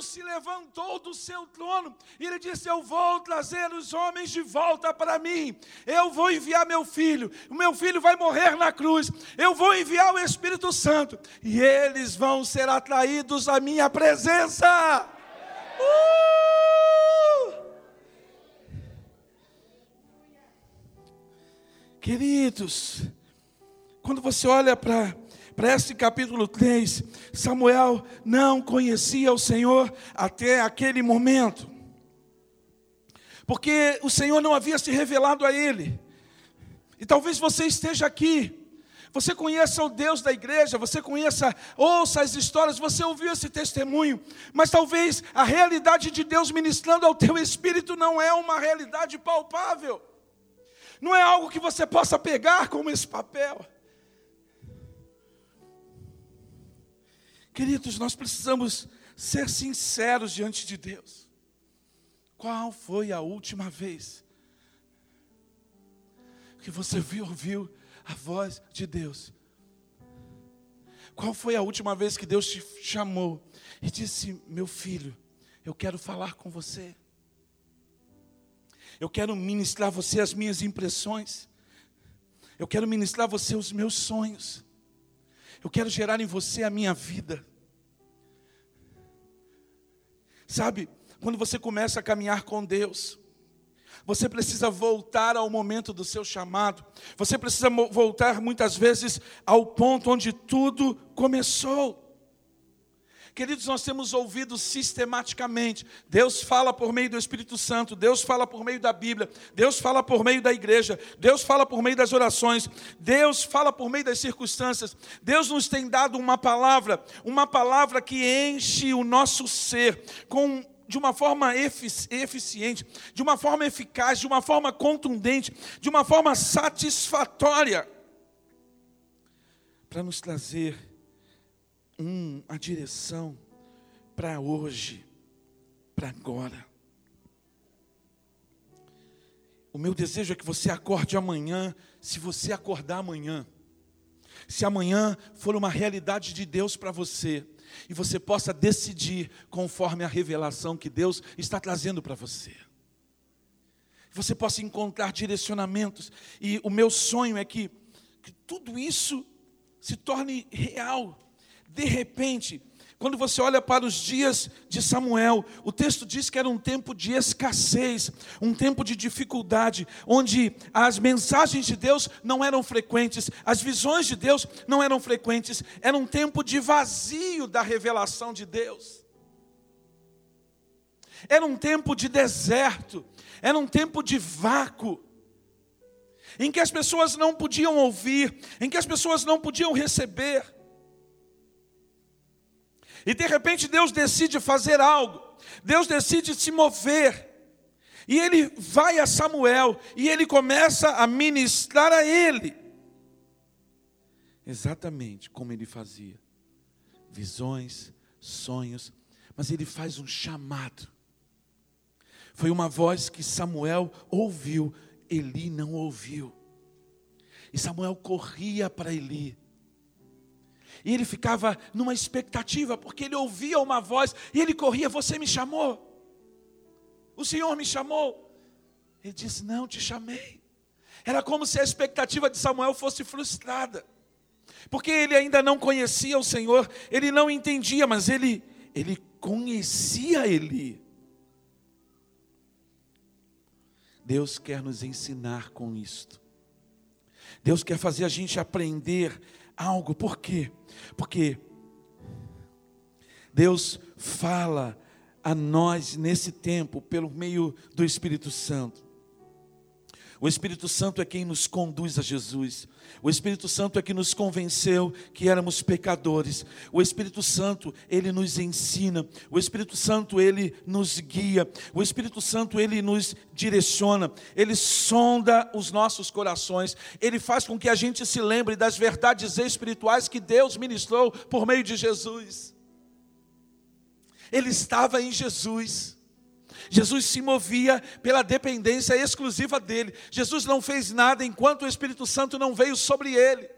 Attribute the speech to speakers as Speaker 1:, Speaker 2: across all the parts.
Speaker 1: Deus se levantou do seu trono e ele disse: Eu vou trazer os homens de volta para mim. Eu vou enviar meu filho. O meu filho vai morrer na cruz. Eu vou enviar o Espírito Santo e eles vão ser atraídos à minha presença. Uh! Queridos, quando você olha para para este capítulo 3, Samuel não conhecia o Senhor até aquele momento, porque o Senhor não havia se revelado a ele. E talvez você esteja aqui, você conheça o Deus da igreja, você conheça, ouça as histórias, você ouviu esse testemunho, mas talvez a realidade de Deus ministrando ao teu espírito não é uma realidade palpável, não é algo que você possa pegar como esse papel. Queridos, nós precisamos ser sinceros diante de Deus. Qual foi a última vez que você viu, ouviu a voz de Deus? Qual foi a última vez que Deus te chamou e disse: Meu filho, eu quero falar com você. Eu quero ministrar a você as minhas impressões. Eu quero ministrar a você os meus sonhos. Eu quero gerar em você a minha vida. Sabe, quando você começa a caminhar com Deus, você precisa voltar ao momento do seu chamado. Você precisa voltar muitas vezes ao ponto onde tudo começou. Queridos, nós temos ouvido sistematicamente. Deus fala por meio do Espírito Santo, Deus fala por meio da Bíblia, Deus fala por meio da igreja, Deus fala por meio das orações, Deus fala por meio das circunstâncias. Deus nos tem dado uma palavra, uma palavra que enche o nosso ser com de uma forma eficiente, de uma forma eficaz, de uma forma contundente, de uma forma satisfatória, para nos trazer um, a direção para hoje, para agora. O meu desejo é que você acorde amanhã, se você acordar amanhã, se amanhã for uma realidade de Deus para você, e você possa decidir conforme a revelação que Deus está trazendo para você. Você possa encontrar direcionamentos, e o meu sonho é que, que tudo isso se torne real. De repente, quando você olha para os dias de Samuel, o texto diz que era um tempo de escassez, um tempo de dificuldade, onde as mensagens de Deus não eram frequentes, as visões de Deus não eram frequentes, era um tempo de vazio da revelação de Deus. Era um tempo de deserto, era um tempo de vácuo, em que as pessoas não podiam ouvir, em que as pessoas não podiam receber. E de repente Deus decide fazer algo, Deus decide se mover. E ele vai a Samuel e ele começa a ministrar a ele. Exatamente como ele fazia. Visões, sonhos, mas ele faz um chamado. Foi uma voz que Samuel ouviu, Eli não ouviu. E Samuel corria para Eli. E ele ficava numa expectativa, porque ele ouvia uma voz e ele corria: Você me chamou? O Senhor me chamou? Ele disse: Não, te chamei. Era como se a expectativa de Samuel fosse frustrada, porque ele ainda não conhecia o Senhor, ele não entendia, mas ele, ele conhecia Ele. Deus quer nos ensinar com isto. Deus quer fazer a gente aprender algo. Por quê? Porque Deus fala a nós nesse tempo pelo meio do Espírito Santo. O Espírito Santo é quem nos conduz a Jesus. O Espírito Santo é que nos convenceu que éramos pecadores. O Espírito Santo, ele nos ensina. O Espírito Santo, ele nos guia. O Espírito Santo, ele nos direciona. Ele sonda os nossos corações. Ele faz com que a gente se lembre das verdades espirituais que Deus ministrou por meio de Jesus. Ele estava em Jesus. Jesus se movia pela dependência exclusiva dele. Jesus não fez nada enquanto o Espírito Santo não veio sobre ele.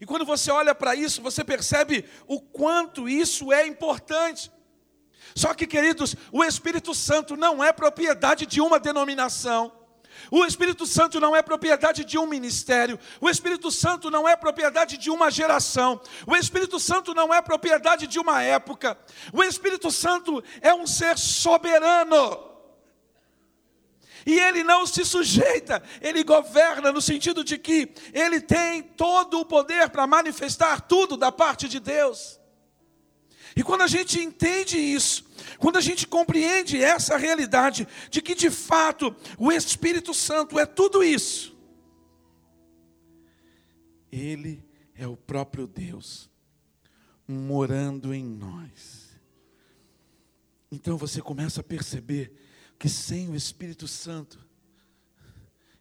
Speaker 1: E quando você olha para isso, você percebe o quanto isso é importante. Só que, queridos, o Espírito Santo não é propriedade de uma denominação. O Espírito Santo não é propriedade de um ministério. O Espírito Santo não é propriedade de uma geração. O Espírito Santo não é propriedade de uma época. O Espírito Santo é um ser soberano. E ele não se sujeita, ele governa no sentido de que ele tem todo o poder para manifestar tudo da parte de Deus. E quando a gente entende isso, quando a gente compreende essa realidade de que de fato o Espírito Santo é tudo isso, ele é o próprio Deus morando em nós. Então você começa a perceber que sem o Espírito Santo,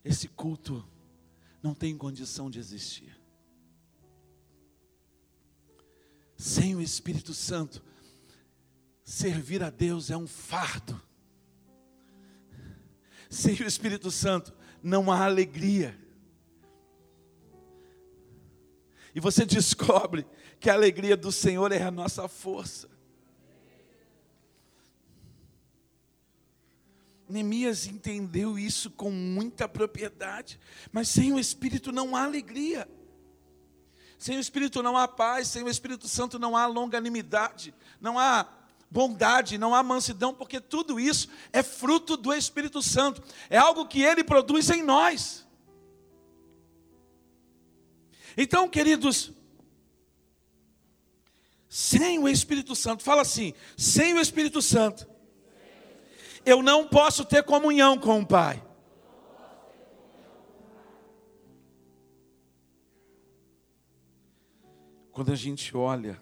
Speaker 1: esse culto não tem condição de existir. Sem o Espírito Santo, servir a Deus é um fardo. Sem o Espírito Santo, não há alegria. E você descobre que a alegria do Senhor é a nossa força. Neemias entendeu isso com muita propriedade, mas sem o Espírito não há alegria. Sem o Espírito não há paz, sem o Espírito Santo não há longanimidade, não há bondade, não há mansidão, porque tudo isso é fruto do Espírito Santo, é algo que ele produz em nós. Então, queridos, sem o Espírito Santo, fala assim: sem o Espírito Santo, eu não posso ter comunhão com o Pai. Quando a gente olha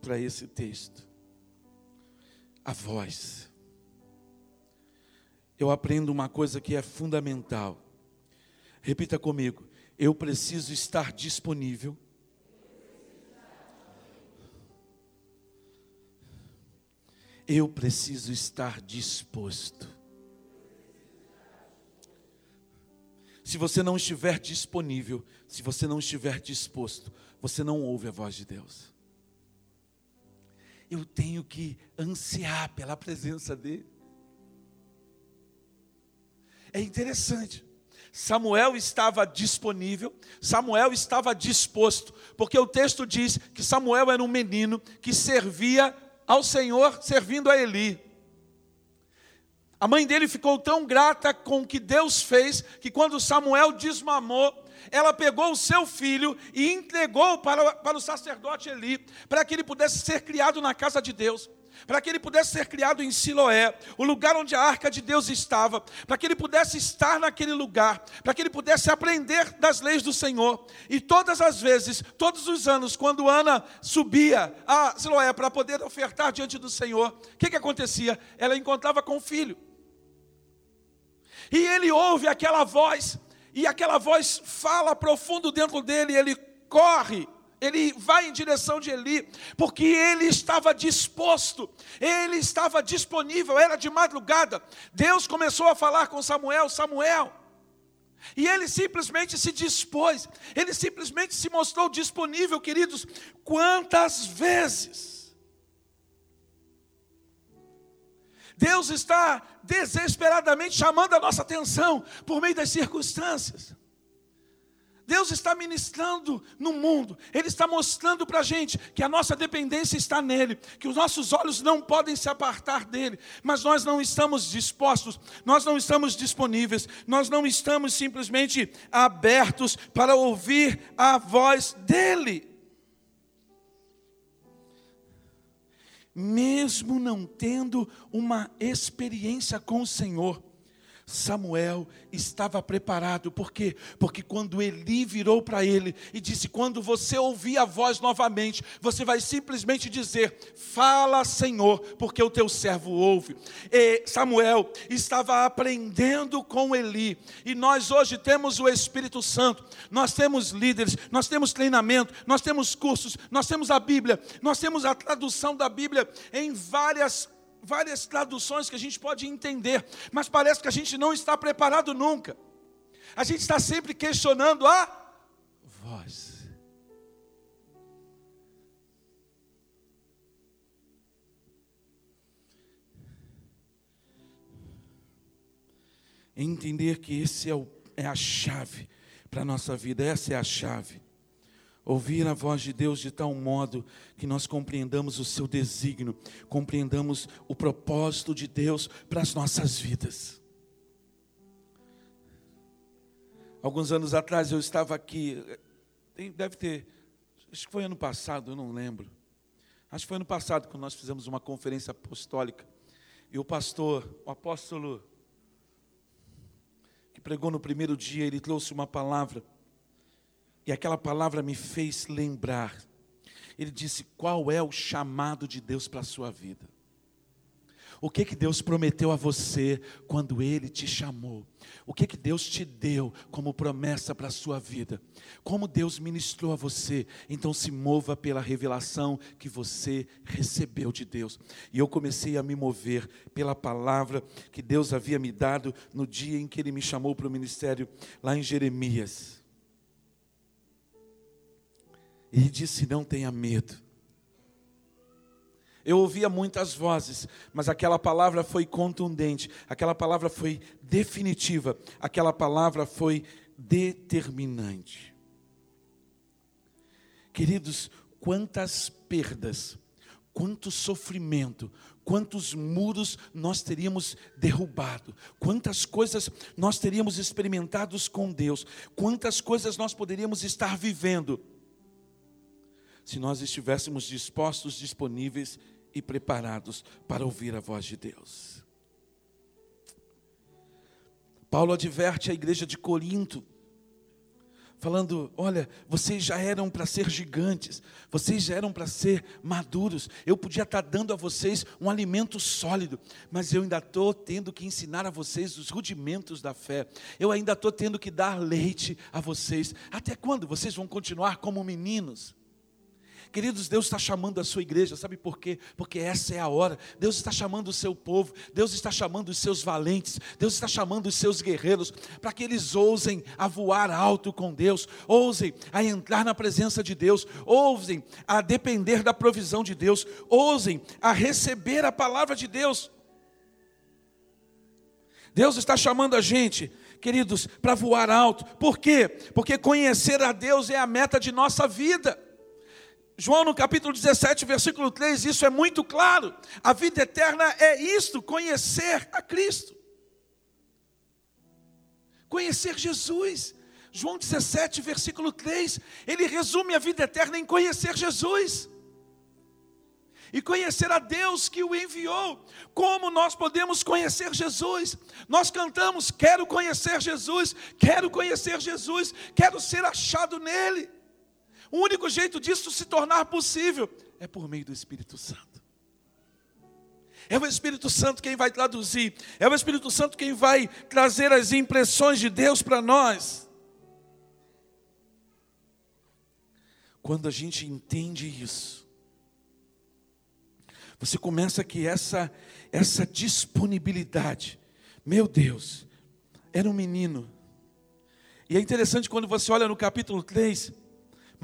Speaker 1: para esse texto, a voz, eu aprendo uma coisa que é fundamental. Repita comigo: eu preciso estar disponível eu preciso estar disposto. Se você não estiver disponível, se você não estiver disposto, você não ouve a voz de Deus. Eu tenho que ansiar pela presença dEle. É interessante. Samuel estava disponível, Samuel estava disposto, porque o texto diz que Samuel era um menino que servia ao Senhor servindo a Eli. A mãe dele ficou tão grata com o que Deus fez, que quando Samuel desmamou, ela pegou o seu filho e entregou para, para o sacerdote Eli, para que ele pudesse ser criado na casa de Deus para que ele pudesse ser criado em Siloé, o lugar onde a arca de Deus estava, para que ele pudesse estar naquele lugar, para que ele pudesse aprender das leis do Senhor. E todas as vezes, todos os anos, quando Ana subia a Siloé para poder ofertar diante do Senhor, o que, que acontecia? Ela encontrava com o filho. E ele ouve aquela voz, e aquela voz fala profundo dentro dele, ele corre ele vai em direção de Eli, porque ele estava disposto, ele estava disponível, era de madrugada. Deus começou a falar com Samuel: Samuel. E ele simplesmente se dispôs, ele simplesmente se mostrou disponível, queridos. Quantas vezes Deus está desesperadamente chamando a nossa atenção por meio das circunstâncias. Deus está ministrando no mundo, Ele está mostrando para a gente que a nossa dependência está nele, que os nossos olhos não podem se apartar dele, mas nós não estamos dispostos, nós não estamos disponíveis, nós não estamos simplesmente abertos para ouvir a voz dele. Mesmo não tendo uma experiência com o Senhor, Samuel estava preparado, por quê? Porque quando Eli virou para ele e disse: Quando você ouvir a voz novamente, você vai simplesmente dizer: Fala, Senhor, porque o teu servo ouve. E Samuel estava aprendendo com Eli, e nós hoje temos o Espírito Santo, nós temos líderes, nós temos treinamento, nós temos cursos, nós temos a Bíblia, nós temos a tradução da Bíblia em várias várias traduções que a gente pode entender, mas parece que a gente não está preparado nunca. A gente está sempre questionando a voz. entender que esse é, o, é a chave para a nossa vida, essa é a chave. Ouvir a voz de Deus de tal modo que nós compreendamos o seu desígnio, compreendamos o propósito de Deus para as nossas vidas. Alguns anos atrás eu estava aqui, deve ter, acho que foi ano passado, eu não lembro. Acho que foi ano passado quando nós fizemos uma conferência apostólica. E o pastor, o apóstolo, que pregou no primeiro dia, ele trouxe uma palavra. E aquela palavra me fez lembrar. Ele disse: Qual é o chamado de Deus para a sua vida? O que que Deus prometeu a você quando Ele te chamou? O que que Deus te deu como promessa para a sua vida? Como Deus ministrou a você? Então se mova pela revelação que você recebeu de Deus. E eu comecei a me mover pela palavra que Deus havia me dado no dia em que Ele me chamou para o ministério, lá em Jeremias. Ele disse: Não tenha medo. Eu ouvia muitas vozes, mas aquela palavra foi contundente, aquela palavra foi definitiva, aquela palavra foi determinante. Queridos, quantas perdas, quanto sofrimento, quantos muros nós teríamos derrubado, quantas coisas nós teríamos experimentados com Deus, quantas coisas nós poderíamos estar vivendo, se nós estivéssemos dispostos, disponíveis e preparados para ouvir a voz de Deus. Paulo adverte a igreja de Corinto, falando: olha, vocês já eram para ser gigantes, vocês já eram para ser maduros, eu podia estar dando a vocês um alimento sólido, mas eu ainda estou tendo que ensinar a vocês os rudimentos da fé, eu ainda estou tendo que dar leite a vocês. Até quando vocês vão continuar como meninos? Queridos, Deus está chamando a sua igreja, sabe por quê? Porque essa é a hora. Deus está chamando o seu povo, Deus está chamando os seus valentes, Deus está chamando os seus guerreiros, para que eles ousem a voar alto com Deus, ousem a entrar na presença de Deus, ousem a depender da provisão de Deus, ousem a receber a palavra de Deus. Deus está chamando a gente, queridos, para voar alto. Por quê? Porque conhecer a Deus é a meta de nossa vida. João no capítulo 17, versículo 3, isso é muito claro. A vida eterna é isto, conhecer a Cristo. Conhecer Jesus. João 17, versículo 3, ele resume a vida eterna em conhecer Jesus. E conhecer a Deus que o enviou. Como nós podemos conhecer Jesus? Nós cantamos: Quero conhecer Jesus, quero conhecer Jesus, quero ser achado nele. O único jeito disso se tornar possível é por meio do Espírito Santo. É o Espírito Santo quem vai traduzir, é o Espírito Santo quem vai trazer as impressões de Deus para nós. Quando a gente entende isso, você começa que essa essa disponibilidade, meu Deus, era um menino. E é interessante quando você olha no capítulo 3,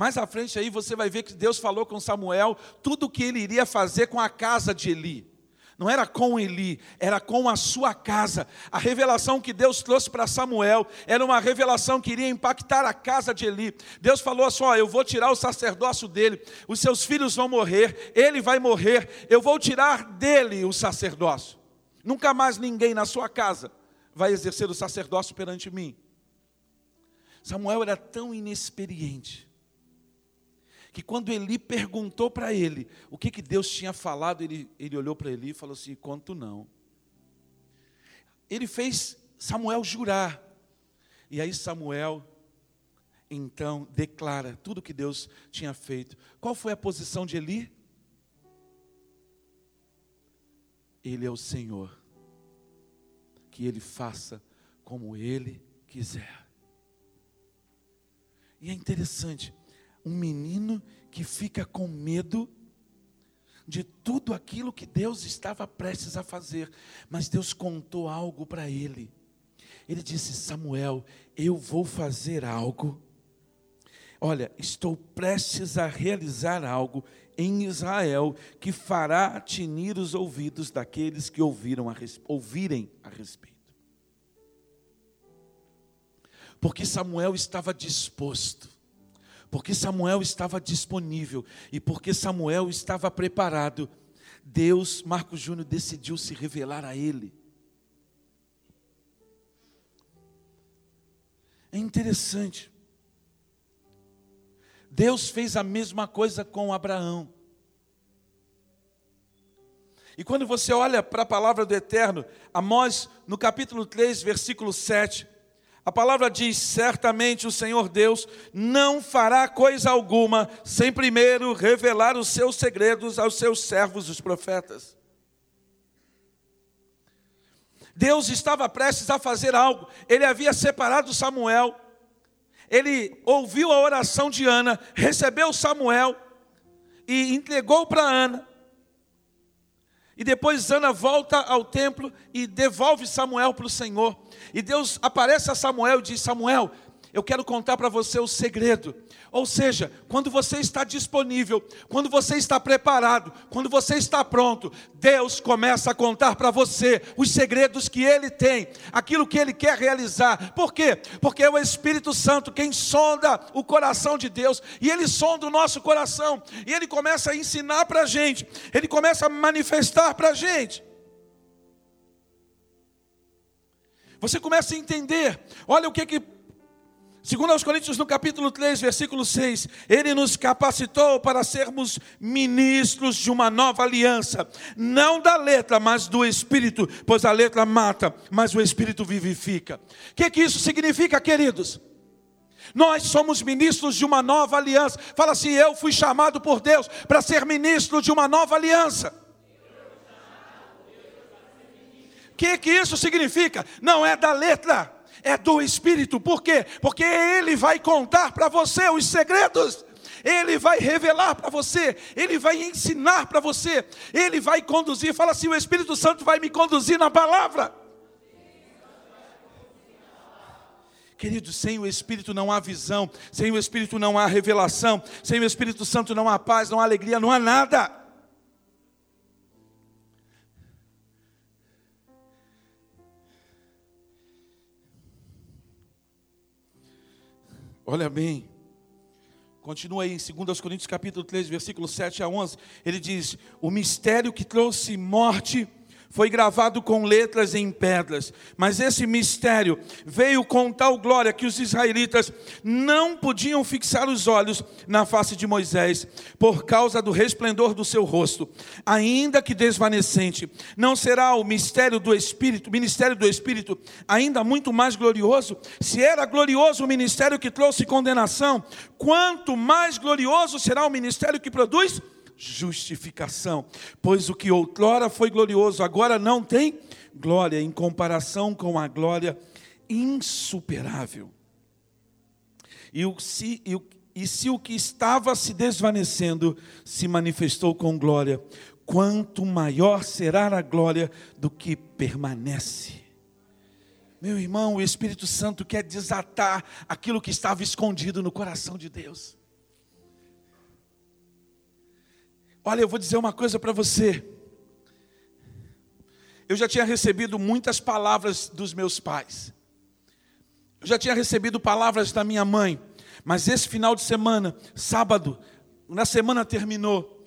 Speaker 1: mais à frente aí você vai ver que Deus falou com Samuel tudo o que ele iria fazer com a casa de Eli. Não era com Eli, era com a sua casa. A revelação que Deus trouxe para Samuel era uma revelação que iria impactar a casa de Eli. Deus falou assim: ó, eu vou tirar o sacerdócio dele, os seus filhos vão morrer, ele vai morrer, eu vou tirar dele o sacerdócio. Nunca mais ninguém na sua casa vai exercer o sacerdócio perante mim. Samuel era tão inexperiente que quando Eli perguntou para ele o que, que Deus tinha falado, ele, ele olhou para Eli e falou assim: Conto não. Ele fez Samuel jurar. E aí Samuel, então, declara tudo que Deus tinha feito. Qual foi a posição de Eli? Ele é o Senhor. Que ele faça como ele quiser. E é interessante, um menino que fica com medo de tudo aquilo que Deus estava prestes a fazer, mas Deus contou algo para ele. Ele disse: Samuel, eu vou fazer algo. Olha, estou prestes a realizar algo em Israel que fará tinir os ouvidos daqueles que ouviram a, ouvirem a respeito. Porque Samuel estava disposto, porque Samuel estava disponível e porque Samuel estava preparado, Deus, Marcos Júnior, decidiu se revelar a ele. É interessante. Deus fez a mesma coisa com Abraão. E quando você olha para a palavra do Eterno, Amós, no capítulo 3, versículo 7, a palavra diz: Certamente o Senhor Deus não fará coisa alguma sem primeiro revelar os seus segredos aos seus servos, os profetas. Deus estava prestes a fazer algo, ele havia separado Samuel, ele ouviu a oração de Ana, recebeu Samuel e entregou para Ana. E depois Ana volta ao templo e devolve Samuel para o Senhor. E Deus aparece a Samuel e diz: Samuel, eu quero contar para você o segredo. Ou seja, quando você está disponível, quando você está preparado, quando você está pronto, Deus começa a contar para você os segredos que Ele tem, aquilo que Ele quer realizar. Por quê? Porque é o Espírito Santo quem sonda o coração de Deus, e Ele sonda o nosso coração, e Ele começa a ensinar para a gente, Ele começa a manifestar para a gente. Você começa a entender, olha o que que Segundo aos Coríntios, no capítulo 3, versículo 6, ele nos capacitou para sermos ministros de uma nova aliança, não da letra, mas do Espírito, pois a letra mata, mas o Espírito vivifica. O que, que isso significa, queridos? Nós somos ministros de uma nova aliança. Fala assim: eu fui chamado por Deus para ser ministro de uma nova aliança. O que, que isso significa? Não é da letra é do Espírito. Por quê? Porque Ele vai contar para você os segredos. Ele vai revelar para você, Ele vai ensinar para você, Ele vai conduzir. Fala assim: o Espírito Santo vai me conduzir na palavra. Queridos, sem o Espírito não há visão, sem o Espírito não há revelação, sem o Espírito Santo não há paz, não há alegria, não há nada. Olha bem. Continua aí em 2 Coríntios capítulo 3, versículo 7 a 11. Ele diz: "O mistério que trouxe morte foi gravado com letras em pedras. Mas esse mistério veio com tal glória que os israelitas não podiam fixar os olhos na face de Moisés, por causa do resplendor do seu rosto, ainda que desvanecente. Não será o mistério do Espírito, ministério do Espírito, ainda muito mais glorioso? Se era glorioso o ministério que trouxe condenação, quanto mais glorioso será o ministério que produz justificação. Pois o que outrora foi glorioso, agora não tem glória em comparação com a glória insuperável. E, o, se, e, e se o que estava se desvanecendo se manifestou com glória, quanto maior será a glória do que permanece. Meu irmão, o Espírito Santo quer desatar aquilo que estava escondido no coração de Deus. Olha, eu vou dizer uma coisa para você. Eu já tinha recebido muitas palavras dos meus pais. Eu já tinha recebido palavras da minha mãe. Mas esse final de semana, sábado, na semana terminou.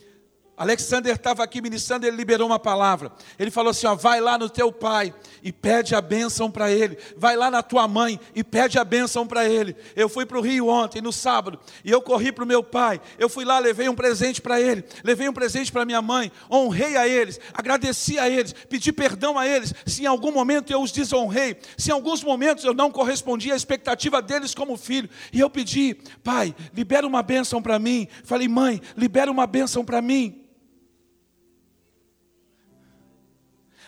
Speaker 1: Alexander estava aqui ministrando, ele liberou uma palavra. Ele falou assim: ó, vai lá no teu pai e pede a bênção para ele. Vai lá na tua mãe e pede a bênção para ele. Eu fui para o Rio ontem, no sábado, e eu corri para o meu pai. Eu fui lá, levei um presente para ele, levei um presente para minha mãe, honrei a eles, agradeci a eles, pedi perdão a eles. Se em algum momento eu os desonrei, se em alguns momentos eu não correspondi à expectativa deles como filho, e eu pedi, pai, libera uma bênção para mim. Falei, mãe, libera uma bênção para mim.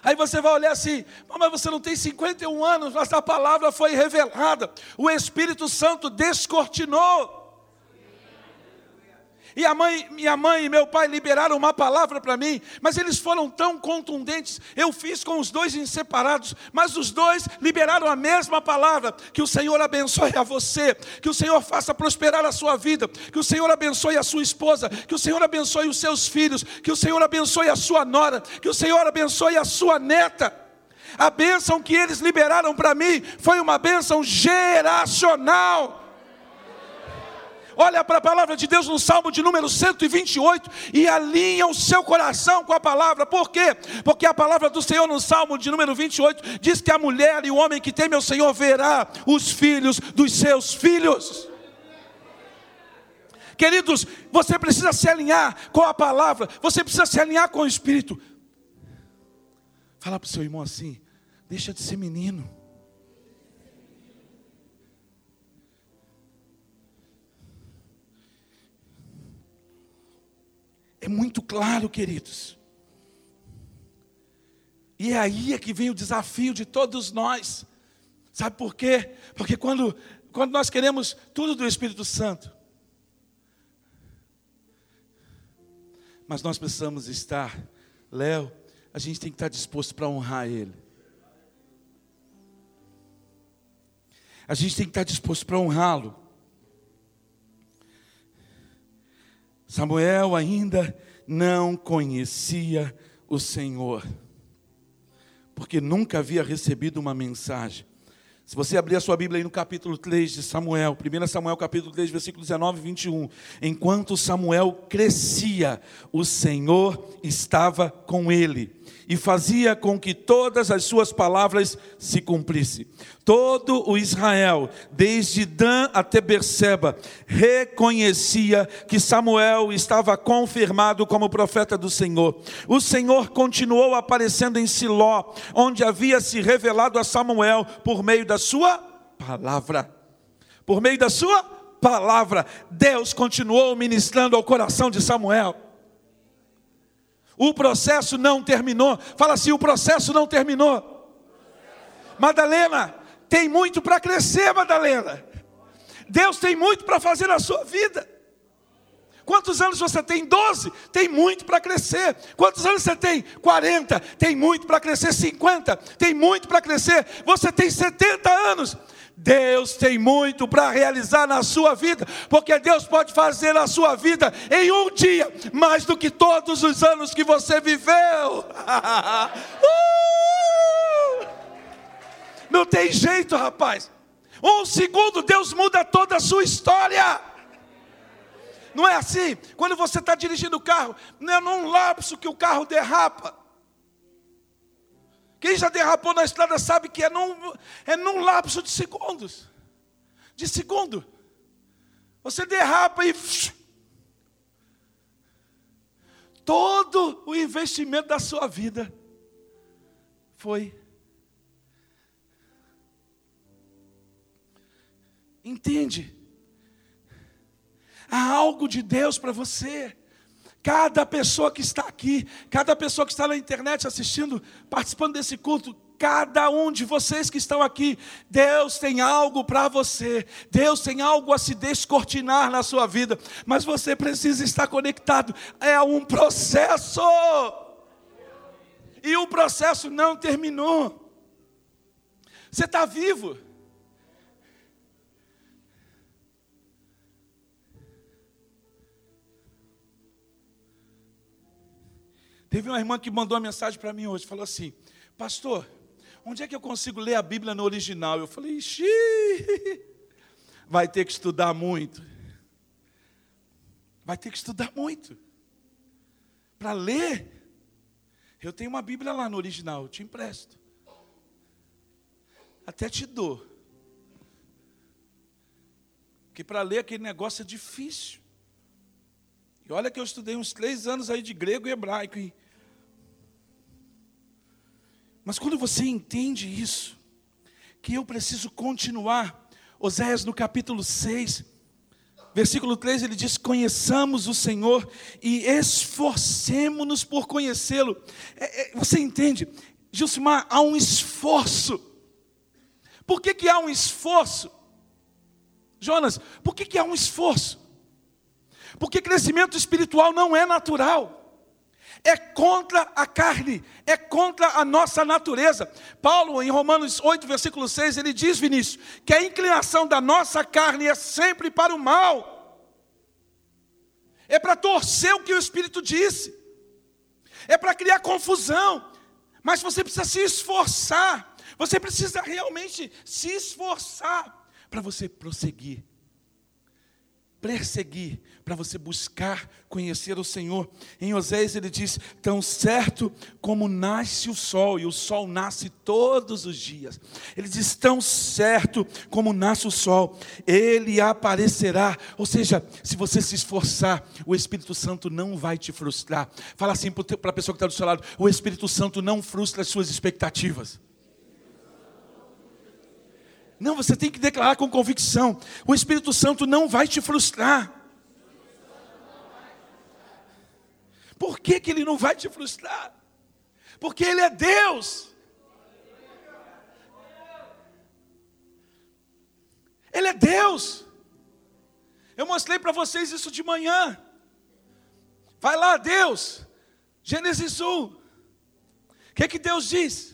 Speaker 1: Aí você vai olhar assim, mas você não tem 51 anos, mas a palavra foi revelada. O Espírito Santo descortinou. E a mãe, minha mãe e meu pai liberaram uma palavra para mim, mas eles foram tão contundentes. Eu fiz com os dois inseparados, mas os dois liberaram a mesma palavra: que o Senhor abençoe a você, que o Senhor faça prosperar a sua vida, que o Senhor abençoe a sua esposa, que o Senhor abençoe os seus filhos, que o Senhor abençoe a sua nora, que o Senhor abençoe a sua neta. A bênção que eles liberaram para mim foi uma bênção geracional. Olha para a palavra de Deus no Salmo de número 128 e alinha o seu coração com a palavra. Por quê? Porque a palavra do Senhor no Salmo de número 28 diz que a mulher e o homem que teme ao Senhor verá os filhos dos seus filhos. Queridos, você precisa se alinhar com a palavra, você precisa se alinhar com o Espírito. Fala para o seu irmão assim: deixa de ser menino. É muito claro, queridos. E é aí é que vem o desafio de todos nós. Sabe por quê? Porque quando, quando nós queremos tudo do Espírito Santo, mas nós precisamos estar, Léo, a gente tem que estar disposto para honrar Ele. A gente tem que estar disposto para honrá-lo. Samuel ainda não conhecia o Senhor, porque nunca havia recebido uma mensagem. Se você abrir a sua Bíblia aí no capítulo 3 de Samuel, 1 Samuel capítulo 3, versículo 19 e 21. Enquanto Samuel crescia, o Senhor estava com ele e fazia com que todas as suas palavras se cumprissem. Todo o Israel, desde Dan até Berseba, reconhecia que Samuel estava confirmado como profeta do Senhor. O Senhor continuou aparecendo em Siló, onde havia se revelado a Samuel por meio da sua palavra. Por meio da sua palavra, Deus continuou ministrando ao coração de Samuel. O processo não terminou. Fala assim: o processo não terminou. Madalena, tem muito para crescer, Madalena. Deus tem muito para fazer na sua vida. Quantos anos você tem? 12? Tem muito para crescer. Quantos anos você tem? 40? Tem muito para crescer. 50? Tem muito para crescer. Você tem 70 anos? Deus tem muito para realizar na sua vida, porque Deus pode fazer na sua vida em um dia mais do que todos os anos que você viveu. uh! Não tem jeito, rapaz. Um segundo, Deus muda toda a sua história. Não é assim? Quando você está dirigindo o carro, não é num lapso que o carro derrapa. Quem já derrapou na estrada sabe que é num, é num lapso de segundos. De segundo. Você derrapa e. Todo o investimento da sua vida foi. Entende? Há algo de Deus para você. Cada pessoa que está aqui, cada pessoa que está na internet assistindo, participando desse culto, cada um de vocês que estão aqui, Deus tem algo para você, Deus tem algo a se descortinar na sua vida, mas você precisa estar conectado, é um processo, e o processo não terminou, você está vivo, Teve uma irmã que mandou uma mensagem para mim hoje, falou assim: Pastor, onde é que eu consigo ler a Bíblia no original? Eu falei: Xiii, vai ter que estudar muito. Vai ter que estudar muito. Para ler, eu tenho uma Bíblia lá no original, eu te empresto. Até te dou. Porque para ler aquele negócio é difícil. E olha que eu estudei uns três anos aí de grego e hebraico. E mas quando você entende isso, que eu preciso continuar, Oséias no capítulo 6, versículo 3, ele diz: Conheçamos o Senhor e esforcemos-nos por conhecê-lo. É, é, você entende? Gilcimar, há um esforço. Por que, que há um esforço? Jonas, por que, que há um esforço? Porque crescimento espiritual não é natural é contra a carne, é contra a nossa natureza. Paulo, em Romanos 8, versículo 6, ele diz, Vinícius, que a inclinação da nossa carne é sempre para o mal, é para torcer o que o Espírito disse, é para criar confusão. Mas você precisa se esforçar. Você precisa realmente se esforçar para você prosseguir perseguir, para você buscar conhecer o Senhor. Em Oséias ele diz: Tão certo como nasce o sol, e o sol nasce todos os dias. Ele diz: Tão certo como nasce o sol, ele aparecerá. Ou seja, se você se esforçar, o Espírito Santo não vai te frustrar. Fala assim para a pessoa que está do seu lado: O Espírito Santo não frustra as suas expectativas. Não, você tem que declarar com convicção: o Espírito Santo não vai te frustrar. Por que, que ele não vai te frustrar? Porque ele é Deus. Ele é Deus. Eu mostrei para vocês isso de manhã. Vai lá, Deus. Gênesis 1. O que, que Deus diz?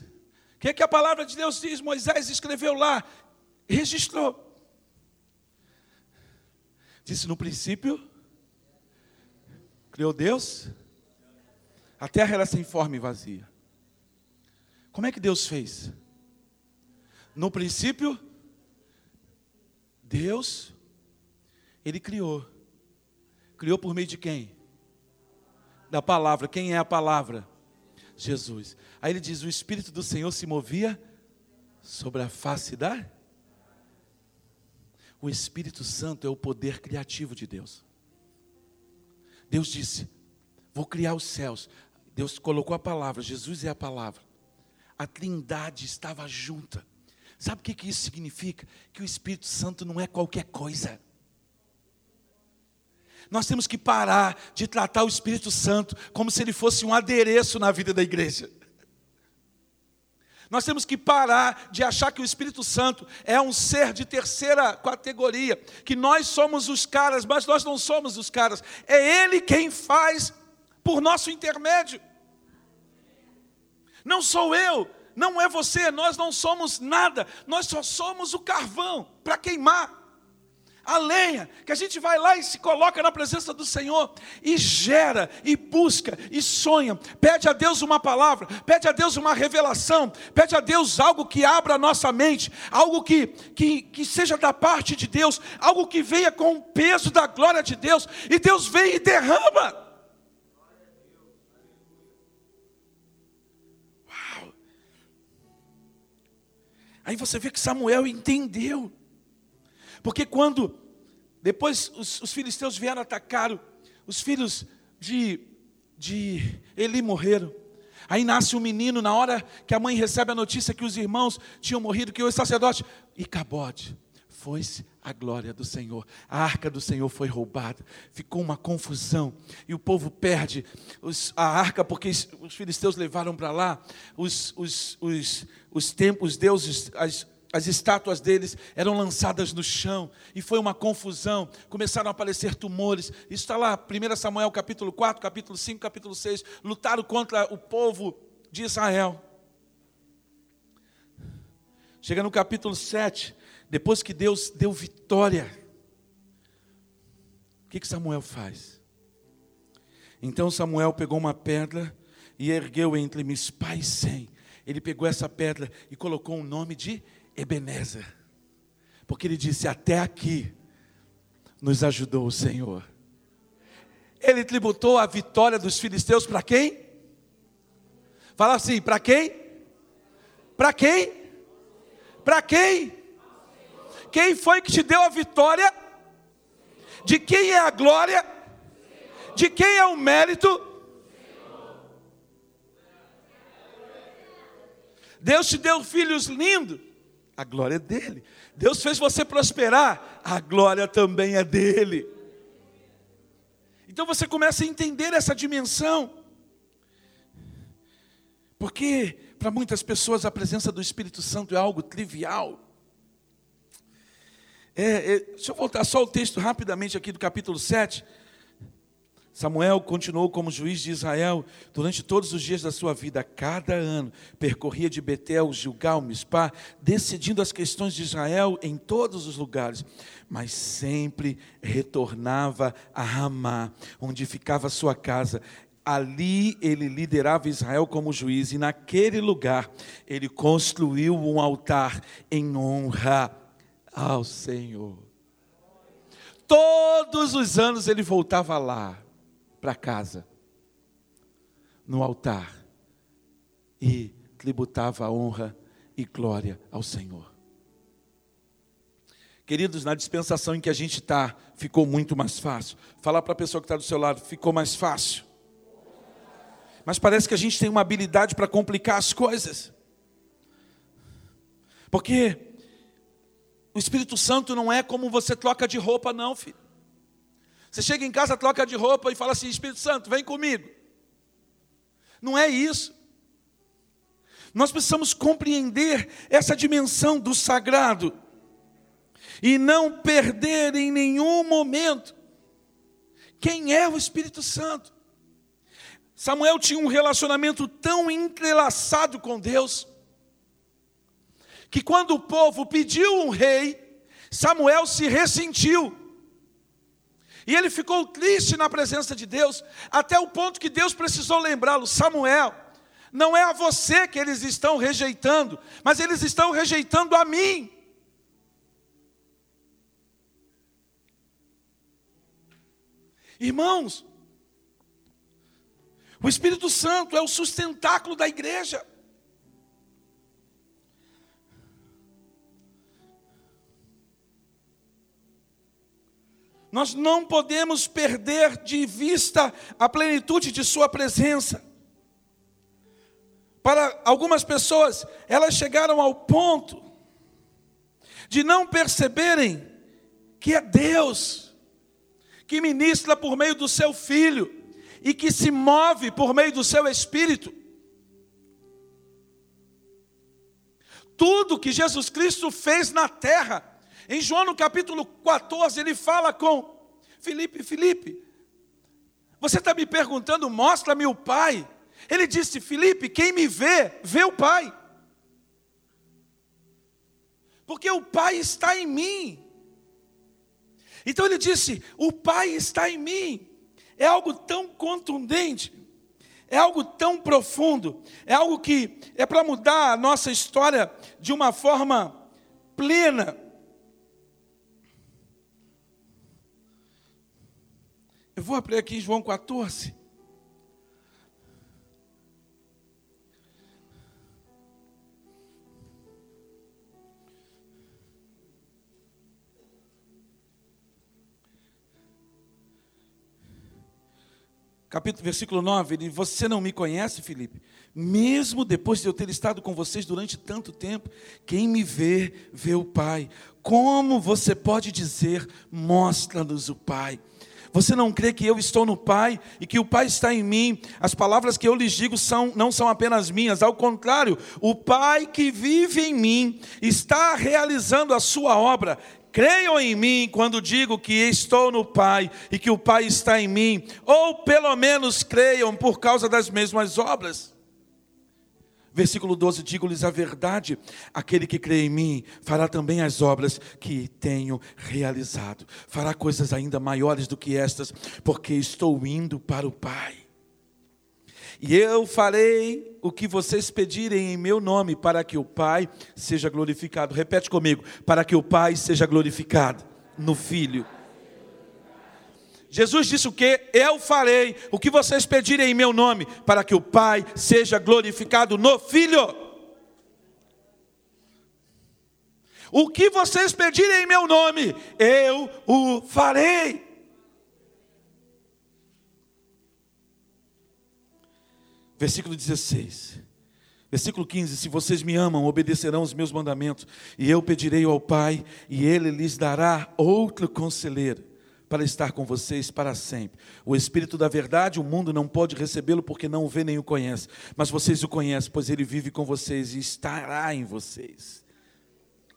Speaker 1: O que, que a palavra de Deus diz? Moisés escreveu lá registrou. Disse no princípio, criou Deus, a terra era sem forma e vazia. Como é que Deus fez? No princípio, Deus, Ele criou. Criou por meio de quem? Da palavra. Quem é a palavra? Jesus. Aí ele diz: O Espírito do Senhor se movia sobre a face da o Espírito Santo é o poder criativo de Deus. Deus disse: Vou criar os céus. Deus colocou a palavra, Jesus é a palavra. A trindade estava junta. Sabe o que, isso significa? Que o Espírito Santo não é qualquer coisa. Nós temos que parar de tratar o Espírito Santo como se ele fosse um adereço na vida da igreja. Nós temos que parar de achar que o Espírito Santo é um ser de terceira categoria, que nós somos os caras, mas nós não somos os caras. É Ele quem faz por nosso intermédio. Não sou eu, não é você, nós não somos nada, nós só somos o carvão para queimar. A lenha, que a gente vai lá e se coloca na presença do Senhor e gera, e busca, e sonha, pede a Deus uma palavra, pede a Deus uma revelação, pede a Deus algo que abra a nossa mente, algo que, que, que seja da parte de Deus, algo que venha com o peso da glória de Deus, e Deus vem e derrama. Aí você vê que Samuel entendeu. Porque quando depois os, os filisteus vieram atacar, os filhos de, de Eli morreram. Aí nasce um menino, na hora que a mãe recebe a notícia que os irmãos tinham morrido, que o sacerdote, e cabode, foi-se a glória do Senhor. A arca do Senhor foi roubada. Ficou uma confusão. E o povo perde os, a arca, porque os filisteus levaram para lá os, os, os, os templos, os deuses, as, as estátuas deles eram lançadas no chão e foi uma confusão. Começaram a aparecer tumores. Isso está lá, 1 Samuel capítulo 4, capítulo 5, capítulo 6. Lutaram contra o povo de Israel. Chega no capítulo 7, depois que Deus deu vitória, o que, que Samuel faz? Então Samuel pegou uma pedra e ergueu entre Mispá e Sem. Ele pegou essa pedra e colocou o nome de Ebenezer, porque ele disse: Até aqui nos ajudou o Senhor. Ele tributou a vitória dos filisteus para quem? Fala assim: para quem? Para quem? Para quem? Quem foi que te deu a vitória? De quem é a glória? De quem é o mérito? Deus te deu filhos lindos a glória é dele. Deus fez você prosperar, a glória também é dele. Então você começa a entender essa dimensão. Porque para muitas pessoas a presença do Espírito Santo é algo trivial. É, é, deixa eu voltar só o texto rapidamente aqui do capítulo 7. Samuel continuou como juiz de Israel durante todos os dias da sua vida. Cada ano percorria de Betel, Gilgal, Mispá, decidindo as questões de Israel em todos os lugares. Mas sempre retornava a Ramá, onde ficava sua casa. Ali ele liderava Israel como juiz, e naquele lugar ele construiu um altar em honra ao Senhor. Todos os anos ele voltava lá, para casa, no altar, e tributava honra e glória ao Senhor. Queridos, na dispensação em que a gente está, ficou muito mais fácil. Falar para a pessoa que está do seu lado, ficou mais fácil. Mas parece que a gente tem uma habilidade para complicar as coisas. Porque o Espírito Santo não é como você troca de roupa, não, filho. Você chega em casa, troca de roupa e fala assim: Espírito Santo, vem comigo. Não é isso. Nós precisamos compreender essa dimensão do sagrado e não perder em nenhum momento quem é o Espírito Santo. Samuel tinha um relacionamento tão entrelaçado com Deus, que quando o povo pediu um rei, Samuel se ressentiu. E ele ficou triste na presença de Deus, até o ponto que Deus precisou lembrá-lo: Samuel, não é a você que eles estão rejeitando, mas eles estão rejeitando a mim. Irmãos, o Espírito Santo é o sustentáculo da igreja. Nós não podemos perder de vista a plenitude de Sua presença. Para algumas pessoas, elas chegaram ao ponto de não perceberem que é Deus que ministra por meio do seu Filho e que se move por meio do seu Espírito. Tudo que Jesus Cristo fez na terra em João no capítulo 14, ele fala com Felipe, Felipe, você está me perguntando, mostra-me o Pai. Ele disse, Felipe, quem me vê, vê o Pai. Porque o Pai está em mim. Então ele disse: O Pai está em mim. É algo tão contundente, é algo tão profundo, é algo que é para mudar a nossa história de uma forma plena. Eu vou abrir aqui João 14. Capítulo, versículo 9, ele, você não me conhece, Felipe? Mesmo depois de eu ter estado com vocês durante tanto tempo, quem me vê, vê o Pai. Como você pode dizer, mostra-nos o Pai? Você não crê que eu estou no Pai e que o Pai está em mim? As palavras que eu lhes digo são, não são apenas minhas, ao contrário, o Pai que vive em mim está realizando a sua obra. Creiam em mim quando digo que estou no Pai e que o Pai está em mim, ou pelo menos creiam por causa das mesmas obras. Versículo 12: Digo-lhes a verdade: aquele que crê em mim fará também as obras que tenho realizado, fará coisas ainda maiores do que estas, porque estou indo para o Pai. E eu farei o que vocês pedirem em meu nome, para que o Pai seja glorificado. Repete comigo: para que o Pai seja glorificado no Filho. Jesus disse o que? Eu farei o que vocês pedirem em meu nome, para que o Pai seja glorificado no Filho. O que vocês pedirem em meu nome, eu o farei. Versículo 16. Versículo 15: Se vocês me amam, obedecerão os meus mandamentos, e eu pedirei ao Pai, e ele lhes dará outro conselheiro para estar com vocês para sempre. O Espírito da Verdade, o mundo não pode recebê-lo porque não o vê nem o conhece, mas vocês o conhecem, pois ele vive com vocês e estará em vocês.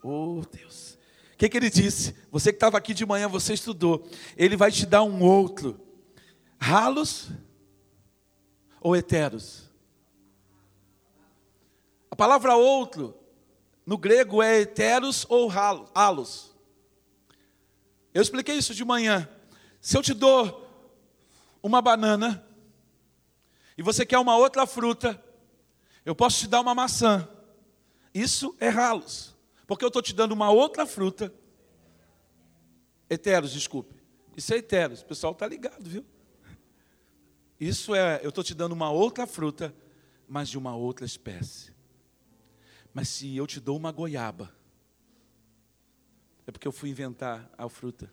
Speaker 1: Oh Deus. O que, que ele disse? Você que estava aqui de manhã, você estudou. Ele vai te dar um outro. Ralos ou heteros? A palavra outro, no grego, é heteros ou halos. Eu expliquei isso de manhã. Se eu te dou uma banana, e você quer uma outra fruta, eu posso te dar uma maçã. Isso é ralos, porque eu estou te dando uma outra fruta. Eteros, desculpe. Isso é eteros, o pessoal está ligado, viu? Isso é, eu estou te dando uma outra fruta, mas de uma outra espécie. Mas se eu te dou uma goiaba, é porque eu fui inventar a fruta.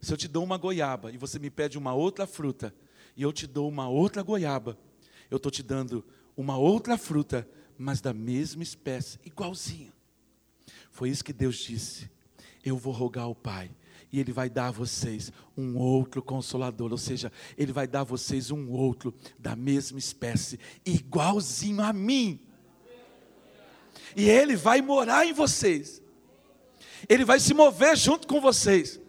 Speaker 1: Se eu te dou uma goiaba e você me pede uma outra fruta, e eu te dou uma outra goiaba, eu estou te dando uma outra fruta, mas da mesma espécie, igualzinho. Foi isso que Deus disse. Eu vou rogar ao Pai, e Ele vai dar a vocês um outro consolador, ou seja, Ele vai dar a vocês um outro da mesma espécie, igualzinho a mim. E Ele vai morar em vocês, Ele vai se mover junto com vocês.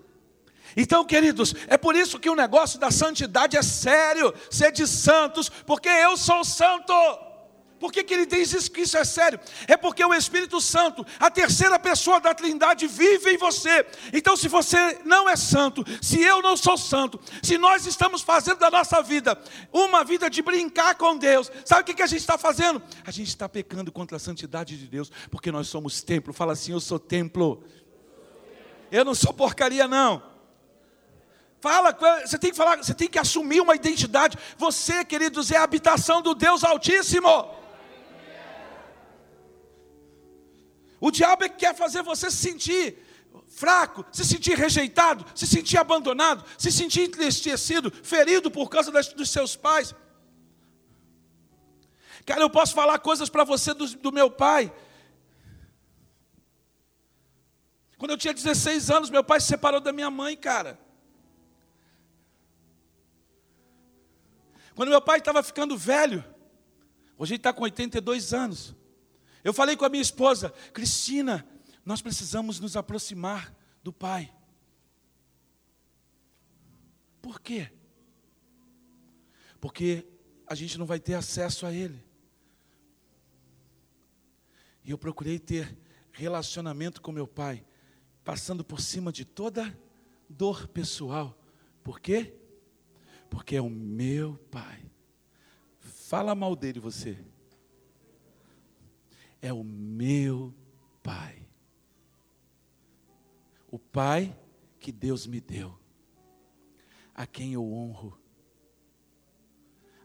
Speaker 1: Então, queridos, é por isso que o negócio da santidade é sério, ser de santos, porque eu sou santo. Por que, que ele diz isso, que isso é sério? É porque o Espírito Santo, a terceira pessoa da Trindade, vive em você. Então, se você não é santo, se eu não sou santo, se nós estamos fazendo da nossa vida uma vida de brincar com Deus, sabe o que, que a gente está fazendo? A gente está pecando contra a santidade de Deus, porque nós somos templo. Fala assim: eu sou templo. Eu não sou porcaria, não. Fala, você tem que falar, você tem que assumir uma identidade. Você, queridos, é a habitação do Deus Altíssimo. O diabo é que quer fazer você se sentir fraco, se sentir rejeitado, se sentir abandonado, se sentir entristecido, ferido por causa das, dos seus pais. Cara, eu posso falar coisas para você do, do meu pai. Quando eu tinha 16 anos, meu pai se separou da minha mãe, cara. Quando meu pai estava ficando velho, hoje ele está com 82 anos. Eu falei com a minha esposa, Cristina, nós precisamos nos aproximar do Pai. Por quê? Porque a gente não vai ter acesso a Ele. E eu procurei ter relacionamento com meu pai, passando por cima de toda dor pessoal. Por quê? Porque é o meu pai. Fala mal dele você é o meu Pai. O Pai que Deus me deu, a quem eu honro.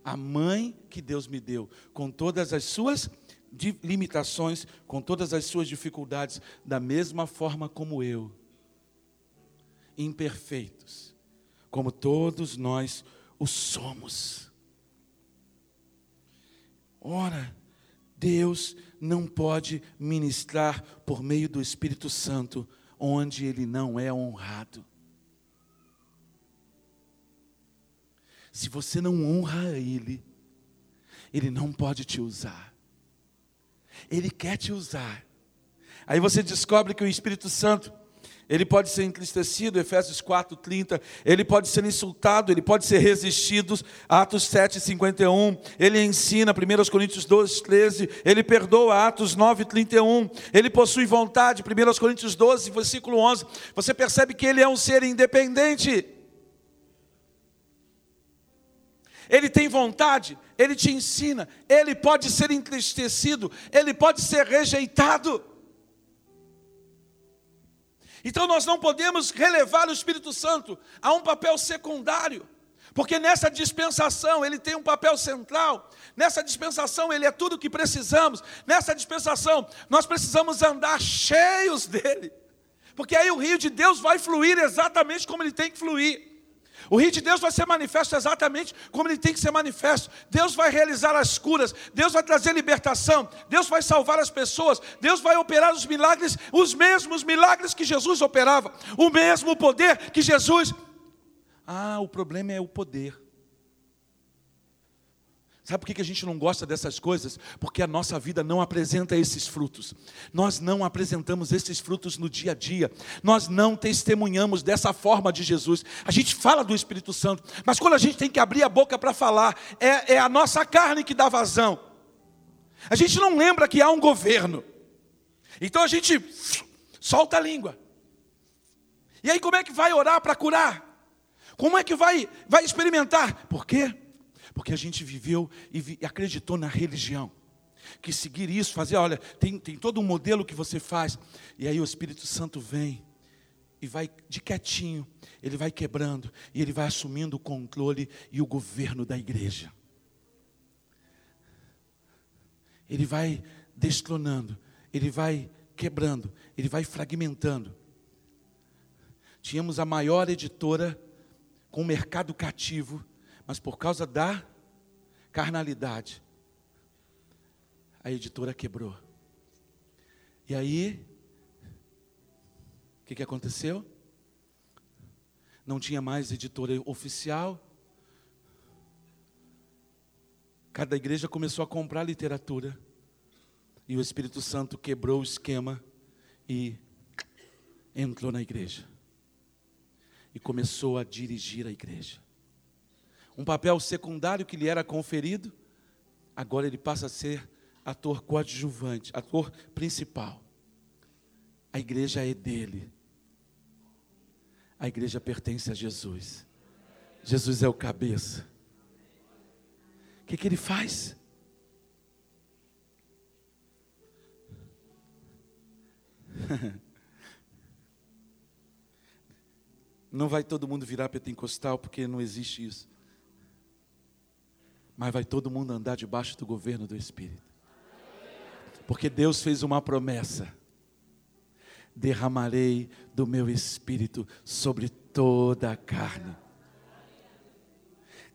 Speaker 1: A mãe que Deus me deu, com todas as suas limitações, com todas as suas dificuldades, da mesma forma como eu, imperfeitos, como todos nós o somos. Ora, Deus não pode ministrar por meio do Espírito Santo onde ele não é honrado. Se você não honra ele, ele não pode te usar. Ele quer te usar. Aí você descobre que o Espírito Santo ele pode ser entristecido, Efésios 4, 30, ele pode ser insultado, ele pode ser resistido, Atos 7, 51, ele ensina, 1 Coríntios 12, 13, ele perdoa, Atos 9, 31, ele possui vontade, 1 Coríntios 12, versículo 11, você percebe que ele é um ser independente, ele tem vontade, ele te ensina, ele pode ser entristecido, ele pode ser rejeitado, então nós não podemos relevar o Espírito Santo a um papel secundário, porque nessa dispensação ele tem um papel central, nessa dispensação ele é tudo o que precisamos, nessa dispensação nós precisamos andar cheios dele, porque aí o rio de Deus vai fluir exatamente como ele tem que fluir. O rio de Deus vai ser manifesto exatamente como ele tem que ser manifesto. Deus vai realizar as curas, Deus vai trazer libertação, Deus vai salvar as pessoas, Deus vai operar os milagres, os mesmos milagres que Jesus operava, o mesmo poder que Jesus. Ah, o problema é o poder. Sabe por que a gente não gosta dessas coisas? Porque a nossa vida não apresenta esses frutos. Nós não apresentamos esses frutos no dia a dia. Nós não testemunhamos dessa forma de Jesus. A gente fala do Espírito Santo, mas quando a gente tem que abrir a boca para falar, é, é a nossa carne que dá vazão. A gente não lembra que há um governo. Então a gente solta a língua. E aí como é que vai orar para curar? Como é que vai, vai experimentar? Por quê? Porque a gente viveu e, vi, e acreditou na religião. Que seguir isso, fazer, olha, tem, tem todo um modelo que você faz. E aí o Espírito Santo vem e vai de quietinho, ele vai quebrando e ele vai assumindo o controle e o governo da igreja. Ele vai destronando, ele vai quebrando, ele vai fragmentando. Tínhamos a maior editora com o mercado cativo, mas por causa da carnalidade, a editora quebrou. E aí, o que, que aconteceu? Não tinha mais editora oficial. Cada igreja começou a comprar literatura. E o Espírito Santo quebrou o esquema e entrou na igreja e começou a dirigir a igreja. Um papel secundário que lhe era conferido, agora ele passa a ser ator coadjuvante, ator principal. A igreja é dele. A igreja pertence a Jesus. Jesus é o cabeça. O que, que ele faz? Não vai todo mundo virar pentecostal porque não existe isso. Mas vai todo mundo andar debaixo do governo do Espírito. Porque Deus fez uma promessa: derramarei do meu espírito sobre toda a carne.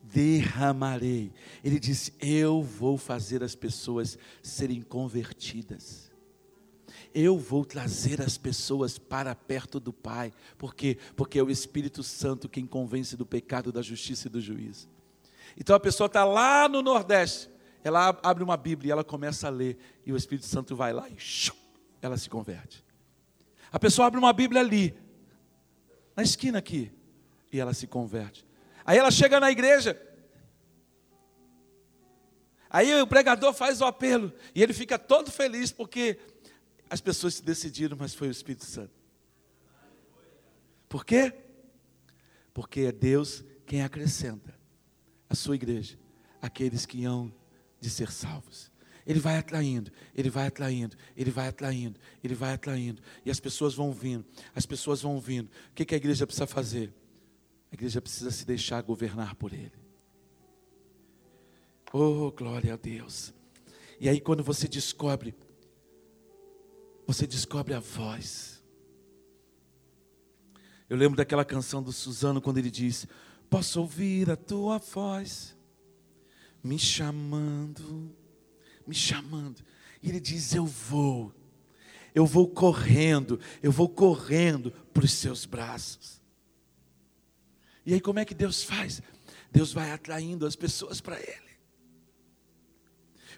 Speaker 1: Derramarei. Ele disse: Eu vou fazer as pessoas serem convertidas eu vou trazer as pessoas para perto do Pai. Por quê? Porque é o Espírito Santo quem convence do pecado, da justiça e do juízo. Então a pessoa está lá no Nordeste, ela abre uma Bíblia e ela começa a ler, e o Espírito Santo vai lá e ela se converte. A pessoa abre uma Bíblia ali, na esquina aqui, e ela se converte. Aí ela chega na igreja, aí o pregador faz o apelo, e ele fica todo feliz porque as pessoas se decidiram, mas foi o Espírito Santo. Por quê? Porque é Deus quem acrescenta a sua igreja aqueles que hão de ser salvos. Ele vai atraindo, ele vai atraindo, ele vai atraindo, ele vai atraindo. E as pessoas vão vindo, as pessoas vão vindo. O que, que a igreja precisa fazer? A igreja precisa se deixar governar por ele. Oh, glória a Deus. E aí, quando você descobre você descobre a voz. Eu lembro daquela canção do Suzano quando ele diz: Posso ouvir a tua voz me chamando, me chamando. E ele diz: Eu vou, eu vou correndo, eu vou correndo para os seus braços. E aí, como é que Deus faz? Deus vai atraindo as pessoas para Ele.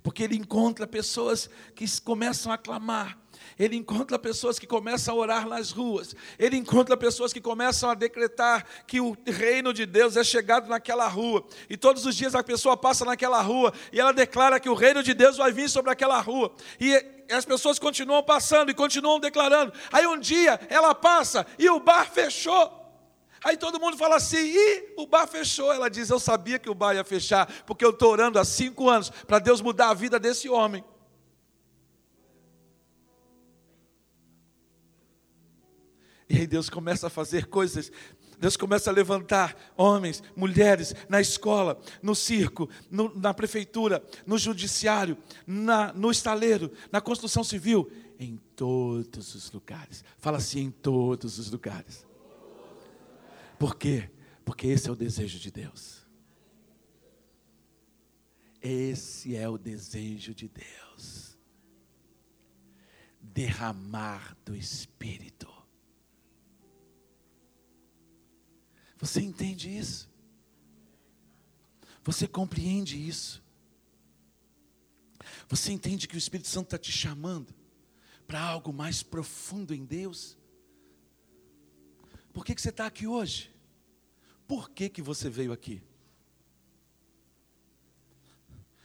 Speaker 1: Porque Ele encontra pessoas que começam a clamar, ele encontra pessoas que começam a orar nas ruas, ele encontra pessoas que começam a decretar que o reino de Deus é chegado naquela rua, e todos os dias a pessoa passa naquela rua e ela declara que o reino de Deus vai vir sobre aquela rua, e as pessoas continuam passando e continuam declarando. Aí um dia ela passa e o bar fechou. Aí todo mundo fala assim, e o bar fechou. Ela diz: Eu sabia que o bar ia fechar, porque eu estou orando há cinco anos para Deus mudar a vida desse homem. E aí Deus começa a fazer coisas. Deus começa a levantar homens, mulheres na escola, no circo, no, na prefeitura, no judiciário, na, no estaleiro, na construção civil, em todos os lugares. Fala assim: em todos os lugares. Por quê? Porque esse é o desejo de Deus. Esse é o desejo de Deus. Derramar do Espírito. Você entende isso? Você compreende isso? Você entende que o Espírito Santo está te chamando para algo mais profundo em Deus? Por que, que você está aqui hoje? Por que, que você veio aqui?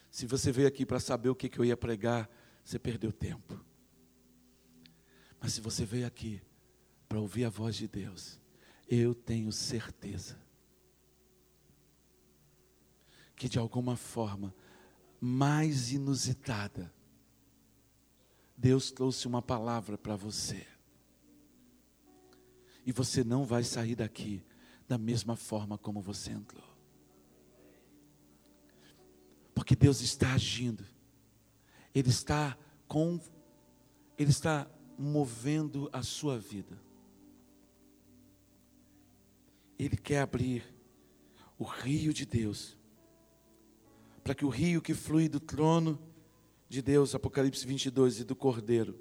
Speaker 1: Se você veio aqui para saber o que, que eu ia pregar, você perdeu tempo. Mas se você veio aqui para ouvir a voz de Deus, eu tenho certeza que de alguma forma mais inusitada, Deus trouxe uma palavra para você. E você não vai sair daqui da mesma forma como você entrou. Porque Deus está agindo. Ele está com ele está movendo a sua vida. Ele quer abrir o rio de Deus, para que o rio que flui do trono de Deus, Apocalipse 22, e do Cordeiro,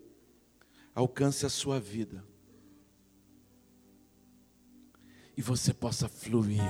Speaker 1: alcance a sua vida. E você possa fluir